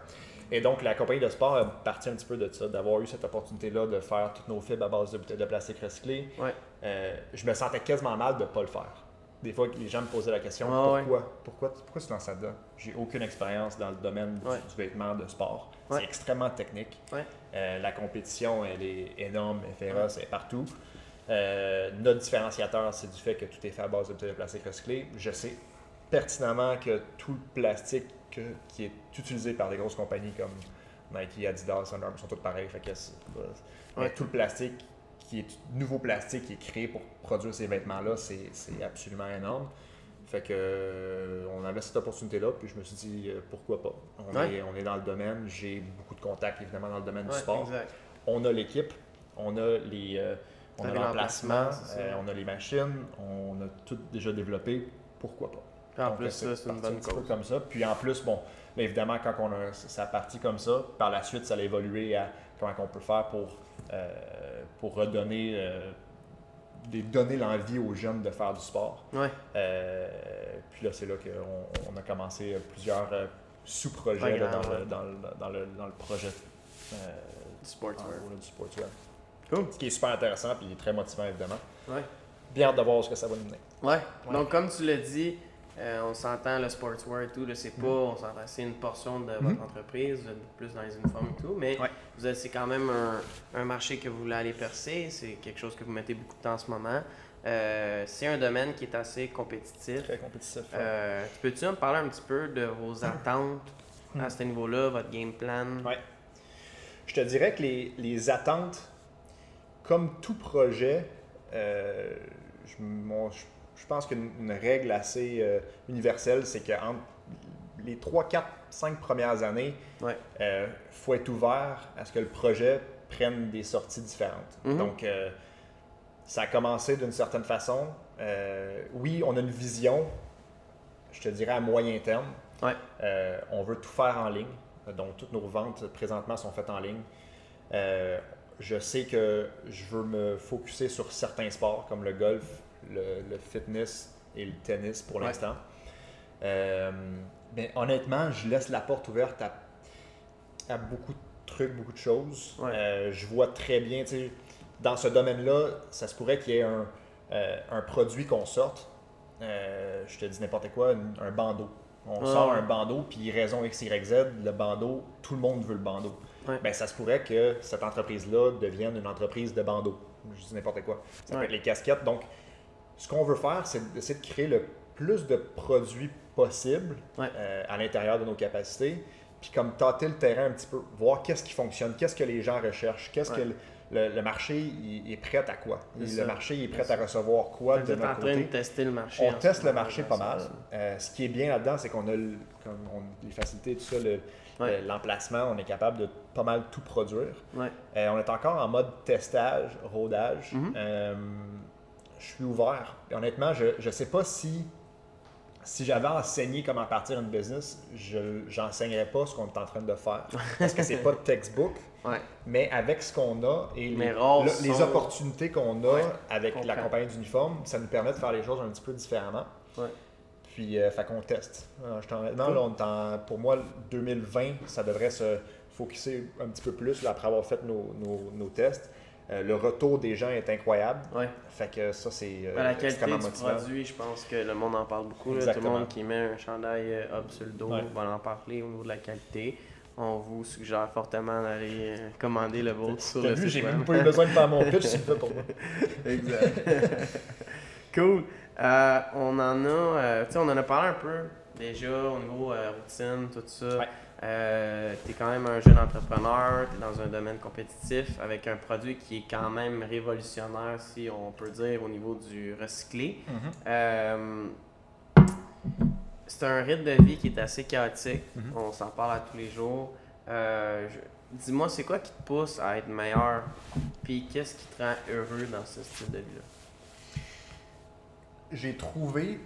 Et donc, la compagnie de sport a parti un petit peu de ça, d'avoir eu cette opportunité-là de faire toutes nos fibres à base de bouteilles de plastique. Ouais. Euh, je me sentais quasiment mal de ne pas le faire. Des fois, les gens me posaient la question Ah ouais. pourquoi, pourquoi, tu lances là-dedans J'ai aucune expérience dans le domaine du- Ouais. du, vêtement de sport. Ouais. C'est extrêmement technique. Euh, la compétition, elle est énorme, elle est féroce, elle est partout. Euh, notre différenciateur, c'est du fait que tout est fait à base de bouteilles de plastique recyclées. Je sais pertinemment que tout le plastique que- qui est utilisé par des grosses compagnies comme Nike, Adidas, Under Armour sont tous pareils. Fait que tout le plastique qui est nouveau plastique qui est créé pour produire ces vêtements-là, c'est absolument énorme. Fait que euh, on avait cette opportunité-là, puis je me suis dit euh, pourquoi pas? On, Ouais. est, on est dans le domaine, j'ai beaucoup de contacts évidemment dans le domaine du sport. exact. On a l'équipe, on a les euh, on a l'emplacement, euh, on a les machines, on a tout déjà développé, pourquoi pas? Puis en Donc, plus, c'est une un petit peu comme ça. Puis en plus, bon, là, évidemment, quand on a, ça a parti comme ça, par la suite, ça a évolué à comment on peut faire pour, pour redonner, euh, donner l'envie aux jeunes de faire du sport. Ouais. Euh, puis là, c'est là qu'on on a commencé plusieurs euh, sous-projets dans, ouais. le, dans, le, dans, le, dans le projet euh, Du sportswear. gros, là, du sportswear. Cool. Ce qui est super intéressant puis très motivant, évidemment. Ouais. Bien hâte de voir ce que ça va nous mener. Ouais. Donc, comme tu l'as dit, euh, on s'entend le sportswear et tout, c'est pas, on s'entend, c'est une portion de votre entreprise, vous êtes beaucoup plus dans les uniformes et tout, mais Ouais. vous avez- c'est quand même un, un marché que vous voulez aller percer, c'est quelque chose que vous mettez beaucoup de temps en ce moment. Euh, c'est un domaine qui est assez compétitif. Très compétitif. Euh, Peux-tu me parler un petit peu de vos attentes à ce niveau-là, votre game plan? Ouais. Je te dirais que les, les attentes, comme tout projet, je, mon- je- je pense qu'une une règle assez euh, universelle, c'est qu'entre les 3, 4, 5 premières années, il Ouais. faut être ouvert à ce que le projet prenne des sorties différentes. Mhm. Donc, euh, ça a commencé d'une certaine façon. Euh, oui, on a une vision, je te dirais à moyen terme. Ouais. Euh, on veut tout faire en ligne. Donc, toutes nos ventes présentement sont faites en ligne. Euh, je sais que je veux me focuser sur certains sports comme le golf, le, le fitness et le tennis pour Ouais. l'instant. Euh, mais honnêtement, je laisse la porte ouverte à, à beaucoup de trucs, beaucoup de choses. Ouais. Euh, je vois très bien, tu sais, dans ce domaine-là, ça se pourrait qu'il y ait un, euh, un produit qu'on sorte. Je te dis n'importe quoi, un, un bandeau. On Ah sort un bandeau, puis raison X, Y, Z, le bandeau, tout le monde veut le bandeau. Ouais. Ben, ça se pourrait que cette entreprise-là devienne une entreprise de bandeaux. Je dis n'importe quoi. Ça peut être les casquettes. Donc, ce qu'on veut faire, c'est d'essayer de créer le plus de produits possible Ouais. euh, à l'intérieur de nos capacités. Puis comme tâter le terrain un petit peu, voir qu'est-ce qui fonctionne, qu'est-ce que les gens recherchent, qu'est-ce Ouais. que le, le- le marché il est prêt à quoi? Le marché il est prêt à recevoir quoi de êtes en notre train de tester le marché. On teste le marché pas mal. Euh, ce qui est bien là-dedans, c'est qu'on a le- comme on- les facilités, tout ça, le- Ouais. l'emplacement, on est capable de pas mal tout produire. Ouais. Euh, on est encore en mode testage, rodage. Mhm. Euh, je suis ouvert. Et honnêtement, je ne sais pas si, si j'avais enseigné comment partir une business, je n'enseignerais pas ce qu'on est en train de faire. Parce que c'est pas de textbook. Ouais. Mais avec ce qu'on a et les, les opportunités qu'on a Ouais, avec la compagnie d'uniforme, ça nous permet de faire les choses un petit peu différemment. Ouais. Puis, euh, fait qu'on teste. Alors, je t'en- honnêtement, Cool. là, on est en- pour moi, le 2020, ça devrait se focuser un petit peu plus là, après avoir fait nos, nos- nos tests. Euh, le retour des gens est incroyable. Ouais. Fait que ça, c'est euh, Ben, la qualité extrêmement du motivant. produit, je pense que le monde en parle beaucoup. là. Tout le Exactement. monde qui met un chandail euh, Hub sur le dos Ouais. va en parler au niveau de la qualité. On vous suggère fortement d'aller euh, commander le vôtre sur le vu, site j'ai même pas eu besoin de faire mon pitch, le fais pour moi. Exact. cool. Euh, on en a, euh, tu sais, on en a parlé un peu déjà au niveau euh, routine, tout ça. Ouais. Tu es quand même un jeune entrepreneur, tu es dans un domaine compétitif avec un produit qui est quand même révolutionnaire, si on peut dire, au niveau du recyclé. Euh, c'est un rythme de vie qui est assez chaotique. Mhm. On s'en parle à tous les jours. Euh, Dis-moi, c'est quoi qui te pousse à être meilleur? Puis qu'est-ce qui te rend heureux dans ce style de vie-là? J'ai trouvé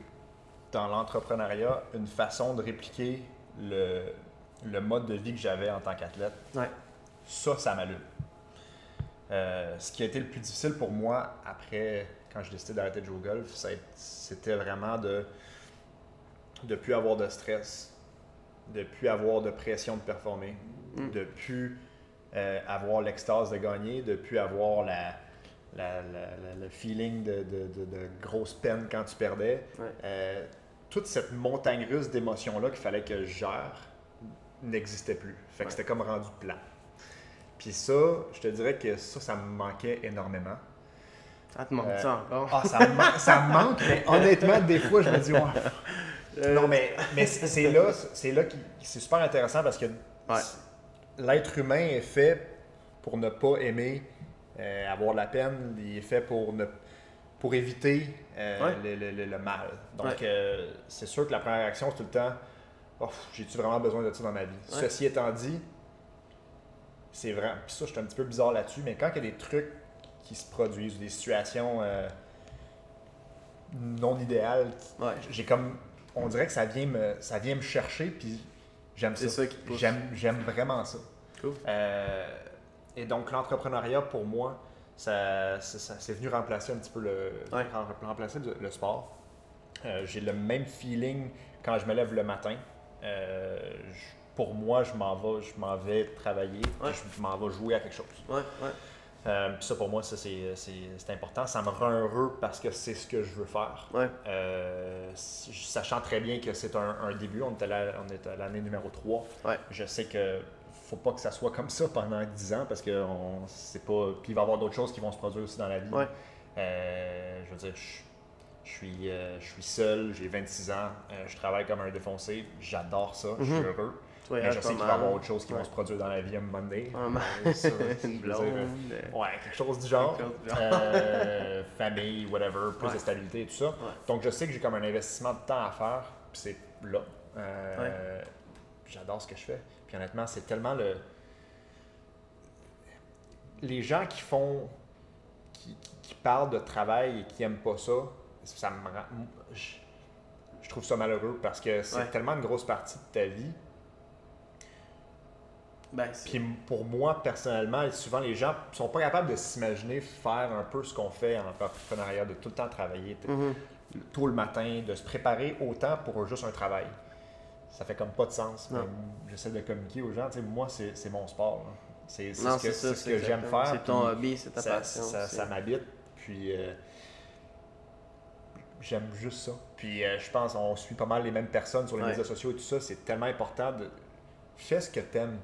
dans l'entrepreneuriat une façon de répliquer le, le mode de vie que j'avais en tant qu'athlète. Ouais. Ça, ça m'allume. Euh, ce qui a été le plus difficile pour moi après, quand j'ai décidé d'arrêter de jouer au golf, c'était vraiment de ne plus avoir de stress, de plus avoir de pression de performer, Mm. de plus euh, avoir l'extase de gagner, de plus avoir la, la- la- la- le feeling de, de- de- de grosse peine quand tu perdais. Ouais. Euh, toute cette montagne russe d'émotions-là qu'il fallait que je gère n'existait plus. Fait que Ouais. c'était comme rendu plat. Puis ça, je te dirais que ça, ça me manquait énormément. Ça te manque Euh, ça encore? Ah, ça me, man- ça me manque, mais honnêtement, des fois, je me dis, ouais. Euh, Non, mais, mais c'est là, c'est là qui c'est super intéressant parce que Ouais. l'être humain est fait pour ne pas aimer euh, avoir de la peine, il est fait pour ne pour éviter euh, Ouais. le, le- le- le mal. Donc, euh, c'est sûr que la première réaction, c'est tout le temps Oh, j'ai-tu vraiment besoin de ça dans ma vie? Ouais. Ceci étant dit, c'est vrai. Puis ça, je suis un petit peu bizarre là-dessus, mais quand il y a des trucs qui se produisent, ou des situations euh, non idéales, Ouais. j'ai comme on dirait que ça vient me ça vient me chercher puis j'aime C'est ça. ça. J'aime j'aime vraiment ça. Cool. Euh, et donc l'entrepreneuriat pour moi ça, ça, c'est venu remplacer un petit peu le Ouais. remplacer le, le sport. Euh, j'ai le même feeling quand je me lève le matin. Euh, pour moi, je m'en vais, je m'en vais travailler, Ouais. je m'en vais jouer à quelque chose. Ouais, ouais. Euh, ça, pour moi, ça, c'est, important. Ça me rend heureux parce que c'est ce que je veux faire. Ouais. Euh, sachant très bien que c'est un, un début, on est, à la- on est à l'année numéro 3. Ouais. Je sais que faut pas que ça soit comme ça pendant 10 ans parce que on, c'est pas. Puis il va y avoir d'autres choses qui vont se produire aussi dans la vie. Ouais. Euh, je veux dire, je, je suis, euh, je suis seul, j'ai 26 ans, euh, je travaille comme un défoncé, j'adore ça, je suis Mhm. heureux. Mais je sais qu'il va y avoir autre chose qui Ouais. vont se produire dans la vie à un moment donné. Une blonde. euh, Ouais, quelque chose du genre. Quelque chose du genre. Euh, famille, whatever, plus Ouais. de stabilité et tout ça. Donc je sais que j'ai comme un investissement de temps à faire, puis c'est là. J'adore ce que je fais. Puis honnêtement, c'est tellement le. Les gens qui font. qui, qui- qui parlent de travail et qui aiment pas ça, ça me rend. Je, je trouve ça malheureux parce que c'est Ouais. tellement une grosse partie de ta vie. Ben, Puis pour moi, personnellement, souvent les gens sont pas capables de s'imaginer faire un peu ce qu'on fait en entrepreneuriat, de tout le temps travailler Mhm. tôt le matin, de se préparer autant pour juste un travail. Ça fait comme pas de sens. J'essaie de communiquer aux gens. Moi, c'est mon sport. C'est ce que, ce que j'aime faire. C'est ton hobby, c'est ta ça, passion. Ça m'habite. Puis euh, j'aime juste ça. Puis euh, je pense on suit pas mal les mêmes personnes sur les Ouais. médias sociaux et tout ça. C'est tellement important de fais ce que t'aimes.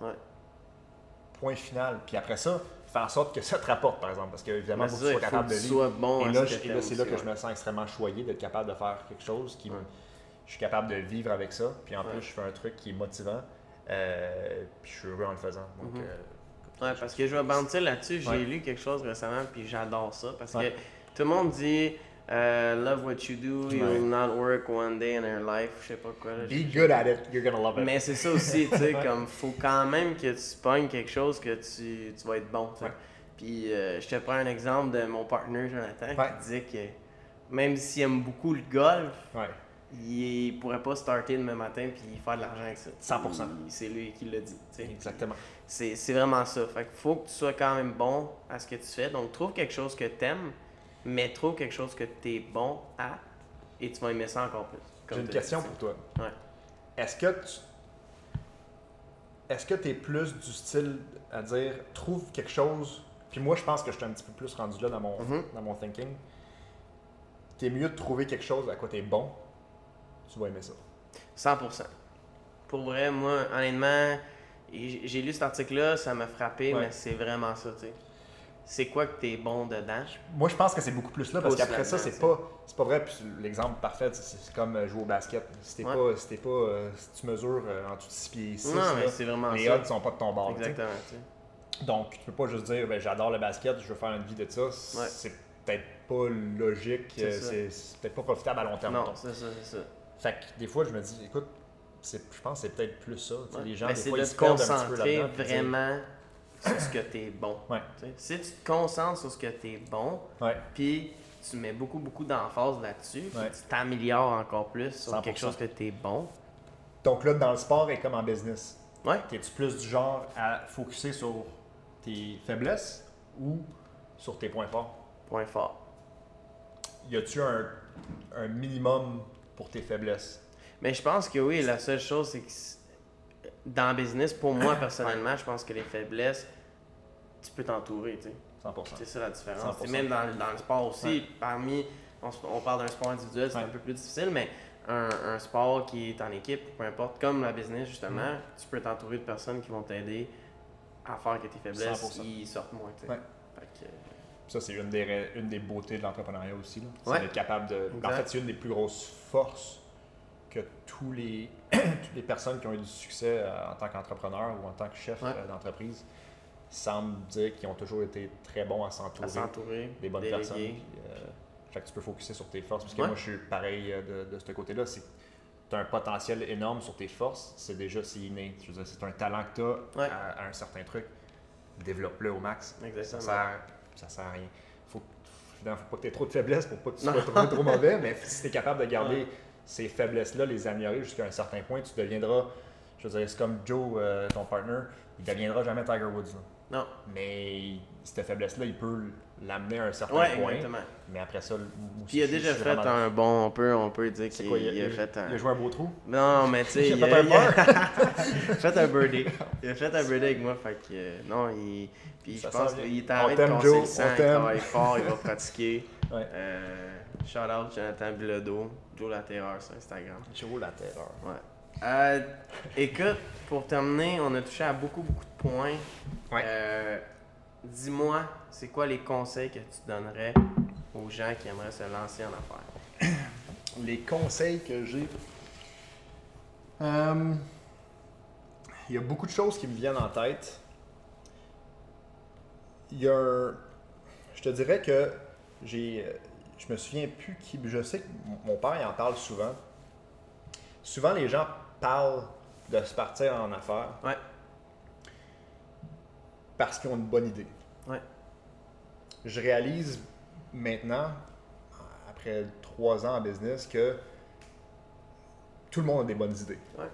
Ouais. Point final. Puis après ça, fais en sorte que ça te rapporte, par exemple. Parce il faut c'est que tu sois capable que de sois bon Et là, ce que là, c'est là aussi, que je me sens extrêmement choyé d'être capable de faire quelque chose qui Ouais. je suis capable de vivre avec ça. Puis en plus, je fais un truc qui est motivant. euh, puis je suis heureux en le faisant. Donc, Mhm. euh, Ouais, parce que je vais bandir là-dessus. J'ai lu quelque chose récemment, puis j'adore ça. Parce que tout le monde dit euh, Love what you do, you will not work one day in your life. Je sais pas quoi. là. be good at it, you're gonna love it. Mais c'est ça aussi, tu sais, comme faut quand même que tu pognes quelque chose que tu, tu vas être bon. Ouais. Puis euh, je te prends un exemple de mon partenaire Jonathan Ouais. qui disait que même s'il aime beaucoup le golf, Ouais. il pourrait pas starter demain matin puis faire de l'argent avec ça. 100%. Il- C'est lui qui l'a dit. Exactement. C'est vraiment ça. Fait qu'il faut que tu sois quand même bon à ce que tu fais. Donc trouve quelque chose que t'aimes, mais trouve quelque chose que tu es bon à et tu vas aimer ça encore plus. J'ai une dit, question tu pour toi. Ouais. Est-ce que tu. Est-ce que tu es plus du style à dire trouve quelque chose. Puis moi, je pense que je suis un petit peu plus rendu là dans mon, Mhm. dans mon thinking. T'es mieux de trouver quelque chose à quoi t'es bon. Tu vas aimer ça. 100%. Pour vrai, moi, honnêtement, j'ai j'ai lu cet article-là, ça m'a frappé, Ouais. mais c'est vraiment ça, tu sais. C'est quoi que t'es bon dedans? Moi, je pense que c'est beaucoup plus là parce qu'après ça, c'est pas, c'est pas vrai. Puis l'exemple parfait, c'est- comme euh, jouer au basket. Si t'es Ouais. pas, si pas, euh, si tu mesures euh, en de 6 pieds 6, non, mais c'est vraiment les odds sont pas de ton bord. Exactement. Donc, tu peux pas juste dire, ben, j'adore le basket, je veux faire une vie de ça. Ouais. C'est peut-être pas logique, C'est euh, c'est peut-être pas profitable à long terme. Non, c'est ça, c'est ça. Fait que des fois, je me dis, écoute, je pense que c'est peut-être plus ça. Ouais. Les gens, des fois, de ils se un petit peu là-dedans. dire, vraiment sur ce que bon. Ouais. tu sais. Si tu te concentres sur ce que t'es bon, Ouais, puis tu mets beaucoup, beaucoup d'emphase là-dessus, puis tu t'améliores encore plus sur 100%. quelque chose que t'es bon. Donc là, dans le sport et comme en business, Ouais. es-tu plus du genre à focuser sur tes faiblesses ou sur tes points forts? Point fort. Y a-tu un, un minimum pour tes faiblesses? Mais je pense que oui, la seule chose, c'est que dans le business, pour moi personnellement, je pense que les faiblesses, tu peux t'entourer, tu sais. 100%. C'est ça la différence. 100%. C'est même dans, le- dans le sport aussi, Ouais. parmi, on, on parle d'un sport individuel, c'est Ouais. un peu plus difficile, mais un, un sport qui est en équipe, peu importe, comme la business justement, Mm. tu peux t'entourer de personnes qui vont t'aider à faire que tes faiblesses 100%. ils sortent moins. Ouais. Que, Ça, c'est une des, une des beautés de l'entrepreneuriat aussi. là. C'est d'être capable de. En fait, c'est une des plus grosses forces que tous les, toutes les personnes qui ont eu du succès euh, en tant qu'entrepreneur ou en tant que chef Ouais. euh, d'entreprise semblent dire qu'ils ont toujours été très bons à à s'entourer des bonnes déléguer. personnes. puis, euh, fait que tu peux focuser sur tes forces. Parce que Ouais. moi, je suis pareil de, de ce côté-là. C'est tu as un potentiel énorme sur tes forces. C'est déjà c'est inné. Je veux dire, c'est un talent que tu as Ouais. à, à un certain truc. Développe-le au max. Ça Exactement. sert, ça sert à rien. Faut, évidemment, faut pas que tu aies trop de faiblesses pour pas que tu sois trop, trop mauvais, mais si tu es capable de garder ces faiblesses-là, les améliorer jusqu'à un certain point, tu deviendras, je veux dire, c'est comme Joe, euh, ton partner, il deviendra jamais Tiger Woods. là. Non. Mais cette faiblesse-là, il peut l'amener à un certain Ouais, point. exactement. Mais après ça, Puis il a déjà fait vraiment- un bon, on peut, on peut dire C'est qu'il quoi, il a fait un... Il a joué un beau trou? Non, mais tu sais, Il a fait a, un il a- fait un birdie. Il a fait un birdie avec moi, fait que euh, non, il. Puis je pense qu'il est en train de Joe, le sang, il travaille fort, il va pratiquer. Ouais. Euh, shout out Jonathan Bilodeau, Joe La Terreur sur Instagram. Joe la terreur. Ouais. Euh, écoute, pour terminer, on a touché à beaucoup, beaucoup de points. Ouais. Euh, Dis-moi, c'est quoi les conseils que tu donnerais aux gens qui aimeraient se lancer en affaires? Les conseils que j'ai. Euh, il y a beaucoup de choses qui me viennent en tête. Il y a un- Je te dirais que j'ai. Je me souviens plus qui. Je sais que mon- père il en parle souvent. Souvent, les gens parlent de se partir en affaires Ouais. parce qu'ils ont une bonne idée. Ouais. Je réalise maintenant, après trois ans en business, que tout le monde a des bonnes idées. Ouais.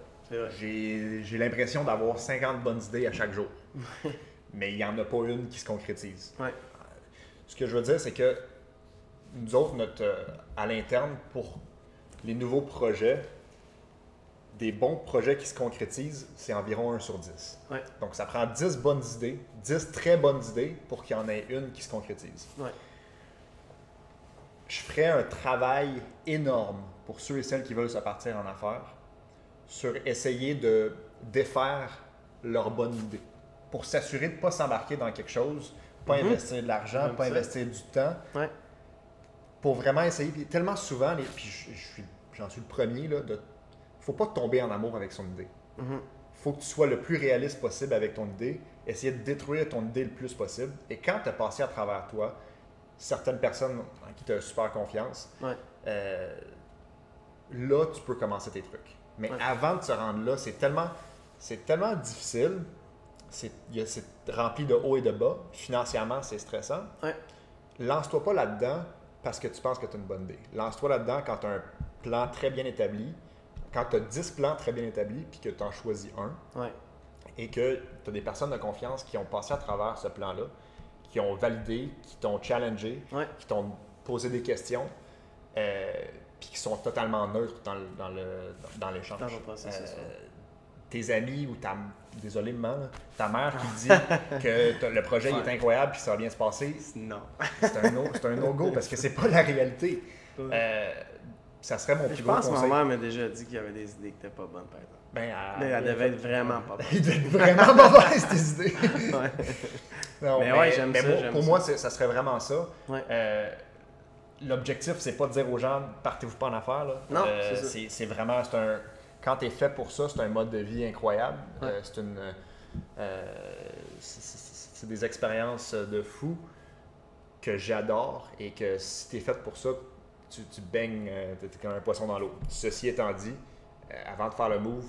J'ai j'ai l'impression d'avoir 50 bonnes idées à chaque jour. Mais il n'y en a pas une qui se concrétise. Ouais. Ce que je veux dire, c'est que nous autres, notre, euh, à l'interne, pour les nouveaux projets, des bons projets qui se concrétisent, c'est environ 1 sur 10. Ouais. Donc ça prend 10 bonnes idées, 10 très bonnes idées pour qu'il y en ait une qui se concrétise. Ouais. Je ferais un travail énorme pour ceux et celles qui veulent se partir en affaires sur essayer de défaire leur bonne idée. Pour s'assurer de ne pas s'embarquer dans quelque chose, pas Mhm. investir de l'argent, pas ça. investir du temps, Ouais. Pour vraiment essayer. Puis tellement souvent, les- puis j'en suis le premier, là, de, faut pas tomber en amour avec son idée. Mhm. faut que tu sois le plus réaliste possible avec ton idée, essayer de détruire ton idée le plus possible. Et quand tu as passé à travers toi, certaines personnes en qui tu as super confiance, Ouais. euh, là, tu peux commencer tes trucs. Mais Ouais. avant de se rendre là, c'est tellement, c'est tellement difficile. C'est, rempli de hauts et de bas. Financièrement, c'est stressant. Ouais. Lance-toi pas là-dedans parce que tu penses que tu as une bonne idée. Lance-toi là-dedans quand tu as un plan très bien établi, quand tu as 10 plans très bien établis, puis que tu en choisis un, Ouais. et que tu as des personnes de confiance qui ont passé à travers ce plan-là, qui ont validé, qui t'ont challengé, Ouais. qui t'ont posé des questions, euh, puis qui sont totalement neutres dans, le- dans le, dans l'échange. Dans Euh, tes amis ou ta, désolé maman, ta mère qui dit que le projet est incroyable puis ça va bien se passer, Non. c'est un no- c'est un no-go parce que c'est pas la réalité. Euh, ça serait mon plus Je gros pense que ma conseil. mère m'a déjà dit qu'il y avait des idées qui n'étaient pas bonnes, par exemple. Ben, elle- Mais elle devait être vraiment pas bonne. Il devait être vraiment pas idées. Ouais. Non, Mais ouais, j'aime ça, pour ça. moi, ça serait vraiment ça. Ouais. Euh, L'objectif, c'est pas de dire aux gens partez-vous pas en affaires. Là. Non, Euh, c'est vraiment c'est un. Quand tu es fait pour ça, c'est un mode de vie incroyable. Ouais. Euh, c'est une. euh, c'est- des expériences de fou que j'adore et que si tu es fait pour ça, tu, tu baignes, euh, t'es comme un poisson dans l'eau. Ceci étant dit, euh, avant de faire le move,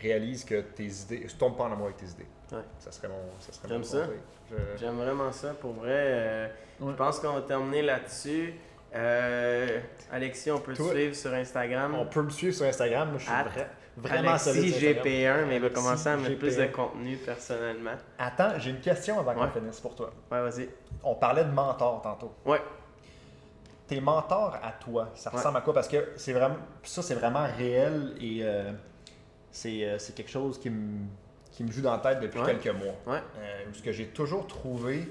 réalise que tes idées. Je tombe pas en amour avec tes idées. Ouais. Ça serait mon, ça serait J'aime mon ça. Je- J'aime vraiment ça. Pour vrai, euh, Ouais. je pense qu'on va terminer là-dessus. Euh, Alexis, on peut te Toi- suivre sur Instagram? On peut me suivre sur Instagram. Moi, je suis At vra- vraiment Alexis solide sur Instagram. GP1, mais il va commencer à mettre plus de GP1. contenu personnellement. Attends, j'ai une question avant qu'on finisse pour toi. Ouais, vas-y. On parlait de mentors tantôt. Ouais. Tes mentors à toi, ça Ouais. ressemble à quoi? Parce que c'est vraiment, ça, c'est vraiment réel et euh, c'est euh, quelque chose qui me, qui me joue dans la tête depuis Ouais. quelques mois. Ouais. Euh, parce que j'ai toujours trouvé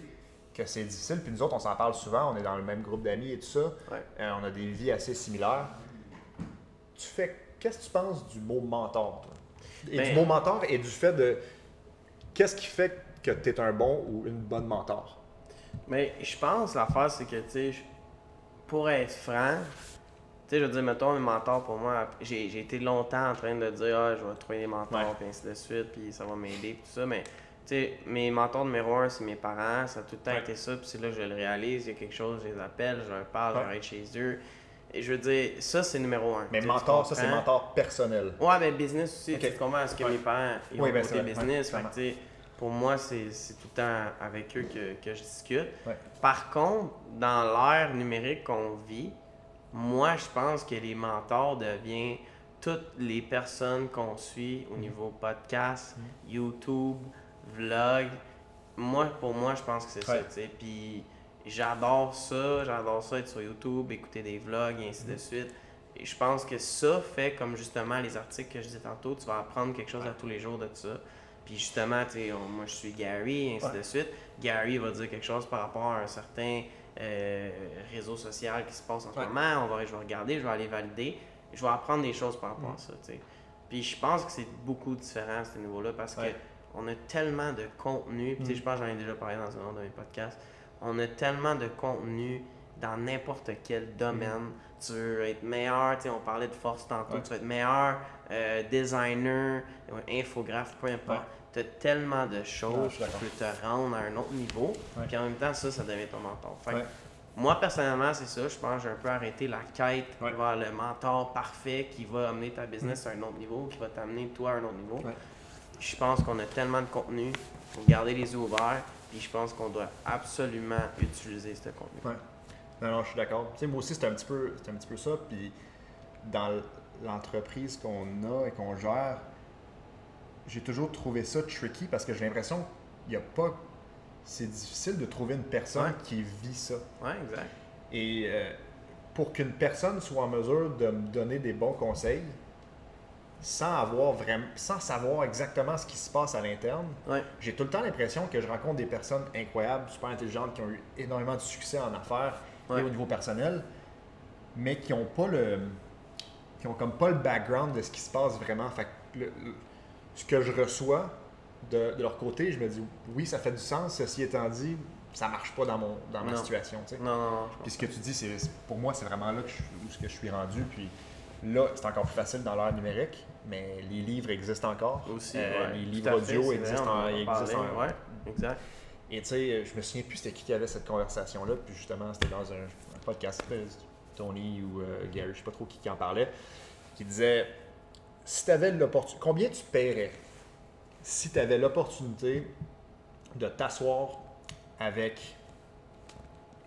que c'est difficile. Puis nous autres, on s'en parle souvent. On est dans le même groupe d'amis et tout ça. Ouais. Euh, on a des vies assez similaires. Tu fais. Qu'est-ce que tu penses du mot mentor, toi? Et Ben- du mot mentor et du fait de. Qu'est-ce qui fait que tu es un bon ou une bonne mentor? Mais je pense, l'affaire, c'est que, tu sais, pour être franc, tu sais, je veux dire, mettons, un mentor pour moi, j'ai été longtemps en train de dire, ah, je vais trouver des mentors, puis ainsi de suite, puis ça va m'aider, puis tout ça, mais, sais, mes mentors numéro un, c'est mes parents, ça a tout le temps Ouais. été ça, puis c'est là que je le réalise, il y a quelque chose, je les appelle, je leur parle, Ouais. je vais chez eux. Et je veux dire, ça, c'est numéro un. Mais mentor, ça, c'est mentor personnel. Ouais, mais business aussi, Ok. tu comprends? Parce que Ouais. mes parents, ils Oui, ont ben, côté business. Fait que, pour moi, c'est tout le temps avec eux que, que je discute. Par contre, dans l'ère numérique qu'on vit, moi, je pense que les mentors deviennent toutes les personnes qu'on suit au niveau podcast, YouTube, vlog. Moi, pour moi, je pense que c'est ça, tu sais. Puis j'adore ça, j'adore ça être sur YouTube, écouter des vlogs et ainsi de suite. Et je pense que ça fait comme justement les articles que je disais tantôt, tu vas apprendre quelque chose à tous les jours de ça. Puis justement, tu sais, moi je suis Gary, et ainsi Ouais. de suite. Gary va dire quelque chose par rapport à un certain euh, réseau social qui se passe en ce moment. On va, je vais regarder, je vais aller valider. Je vais apprendre des choses par rapport Mm. à ça, tu sais. Puis je pense que c'est beaucoup différent à ce niveau-là parce que on a tellement de contenu. Sais, Mm. je pense que j'en ai déjà parlé dans un autre de mes podcasts. On a tellement de contenu dans n'importe quel domaine. Tu veux être meilleur, on parlait de force tantôt, Ouais. tu veux être meilleur euh, designer, infographe, peu importe. Ouais. Tu as tellement de choses je qui peuvent te rendre à un autre niveau. Puis en même temps, ça, ça devient ton mentor. Fait que Ouais. moi, personnellement, c'est ça. Je pense que j'ai un peu arrêté la quête Ouais. vers le mentor parfait qui va amener ta business à un autre niveau, qui va t'amener toi à un autre niveau. Ouais. Je pense qu'on a tellement de contenu, faut garder les yeux ouverts, puis je pense qu'on doit absolument utiliser ce contenu. Ouais. Non, non, je suis d'accord. Tu sais, moi aussi, c'est un petit peu, un petit peu ça. Puis dans l'entreprise qu'on a et qu'on gère, j'ai toujours trouvé ça tricky parce que j'ai l'impression qu'il n'y a pas. C'est difficile de trouver une personne Ouais. qui vit ça. Ouais, exact. Et euh, pour qu'une personne soit en mesure de me donner des bons conseils, sans avoir vraiment, sans savoir exactement ce qui se passe à l'interne, Ouais. j'ai tout le temps l'impression que je rencontre des personnes incroyables, super intelligentes, qui ont eu énormément de succès en affaires Ouais. et au niveau personnel, mais qui ont pas le, qui ont comme pas le background de ce qui se passe vraiment. Fait que le- le- ce que je reçois de, de leur côté, je me dis oui, ça fait du sens. Ceci étant dit, ça marche pas dans mon dans ma Non. situation. tu sais. Non, non, non. Puis ce que tu dis, c'est pour moi, c'est vraiment là que je, où que je suis rendu. Puis là, c'est encore plus facile dans l'ère numérique, mais les livres existent encore. Aussi, Euh, ouais. les livres fait, audio existent, en en, existent en- Ouais, exact. Et tu sais, je me souviens plus c'était qui qui avait cette conversation-là. Puis justement, c'était dans un, un podcast, c'était Tony ou euh, Gary, je sais pas trop qui, qui en parlait, qui disait si tu avais l'opportunité, combien tu paierais si tu avais l'opportunité de t'asseoir avec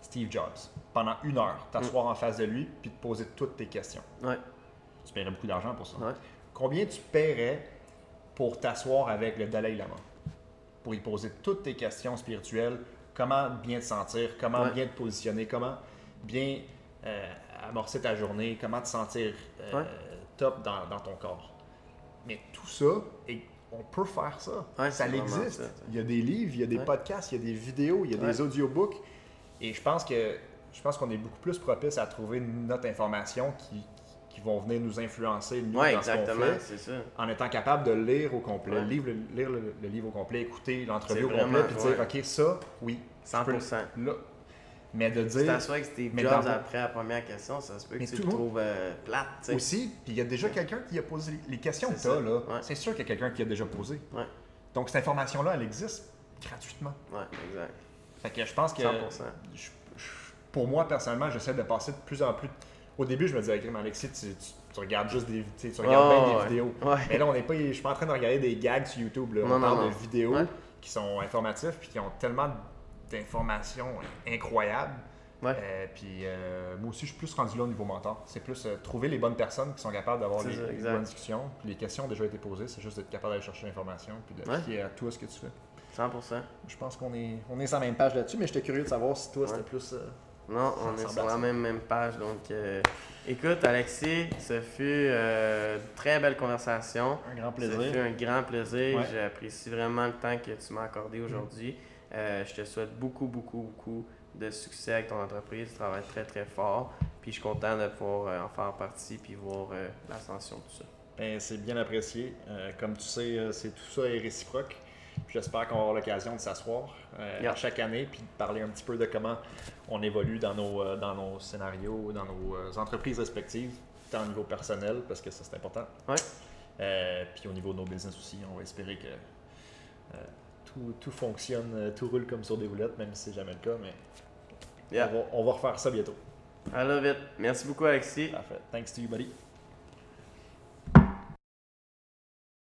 Steve Jobs pendant une heure, t'asseoir en face de lui puis te poser toutes tes questions? Ouais, Tu paierais beaucoup d'argent pour ça. ouais. Combien tu paierais pour t'asseoir avec le Dalai Lama? Pour y poser toutes tes questions spirituelles, comment bien te sentir, comment Ouais. bien te positionner, comment bien euh, amorcer ta journée, comment te sentir euh, Ouais. top dans, dans ton corps? Mais tout ça, et on peut faire ça. Ouais, ça existe. ça. Il y a des livres, il y a des podcasts, il y a des vidéos, il y a des audiobooks. Et je pense que je pense qu'on est beaucoup plus propice à trouver notre information qui vont venir nous influencer nous Ouais, dans ce exactement, fait c'est ça. en étant capable de lire au complet, Ouais. lire, le, lire le- le livre au complet, écouter l'entrevue au complet, puis dire. OK, ça, oui. je peux le- 100%. Là. Mais de dire t'assois avec Steve Jobs dans- après la première question, ça se peut que Mais tu tout le trouves euh, plate, tu aussi, puis il y a déjà quelqu'un qui a posé les- questions que C'est tu as, là. Ouais. C'est sûr qu'il y a quelqu'un qui a déjà posé. Ouais, Donc, cette information-là, elle existe gratuitement. ouais, exact. Fait que je pense que 100%. je- je- pour moi, personnellement, j'essaie de passer de plus en plus. Au début, je me disais, OK, mais Alexis, tu, tu- tu regardes juste des, tu sais, tu regardes Oh, bien des ouais. vidéos. Ouais. Mais là, on n'est pas, je suis pas en train de regarder des gags sur YouTube. Là. Non, on non, parle non. de vidéos Ouais. qui sont informatives puis qui ont tellement d'informations incroyables. Euh, puis euh, moi aussi, je suis plus rendu là au niveau mentor. C'est plus euh, trouver les bonnes personnes qui sont capables d'avoir les, ça, les exact. bonnes discussions. Puis les questions ont déjà été posées. C'est juste d'être capable d'aller chercher l'information puis d'appliquer à toi ce que tu fais. 100%. Je pense qu'on est, on est sur la même page là-dessus, mais j'étais curieux de savoir si toi, c'était plus. Euh, Non, on est sur la même, même page. Donc, euh, écoute, Alexis, ce fut euh, une très belle conversation. un grand Ça plaisir. fut un grand plaisir. Ouais. J'apprécie vraiment le temps que tu m'as accordé aujourd'hui. Euh, je te souhaite beaucoup, beaucoup, beaucoup de succès avec ton entreprise. Tu travailles très, très fort. Puis je suis content de pouvoir euh, en faire partie puis voir euh, l'ascension de tout ça. Ben, c'est bien apprécié. Euh, comme tu sais, euh, c'est tout ça est réciproque. J'espère qu'on va avoir l'occasion de s'asseoir euh, Yeah. chaque année puis de parler un petit peu de comment on évolue dans nos, euh, dans nos scénarios, dans nos euh, entreprises respectives, tant au niveau personnel, parce que ça c'est important. Ouais. Euh, puis au niveau de nos business aussi, on va espérer que euh, tout, tout fonctionne, tout roule comme sur des roulettes, même si c'est jamais le cas, mais Yeah. on, va, on va refaire ça bientôt. I love it. Merci beaucoup, Alexis. Parfait. Thanks to you, buddy.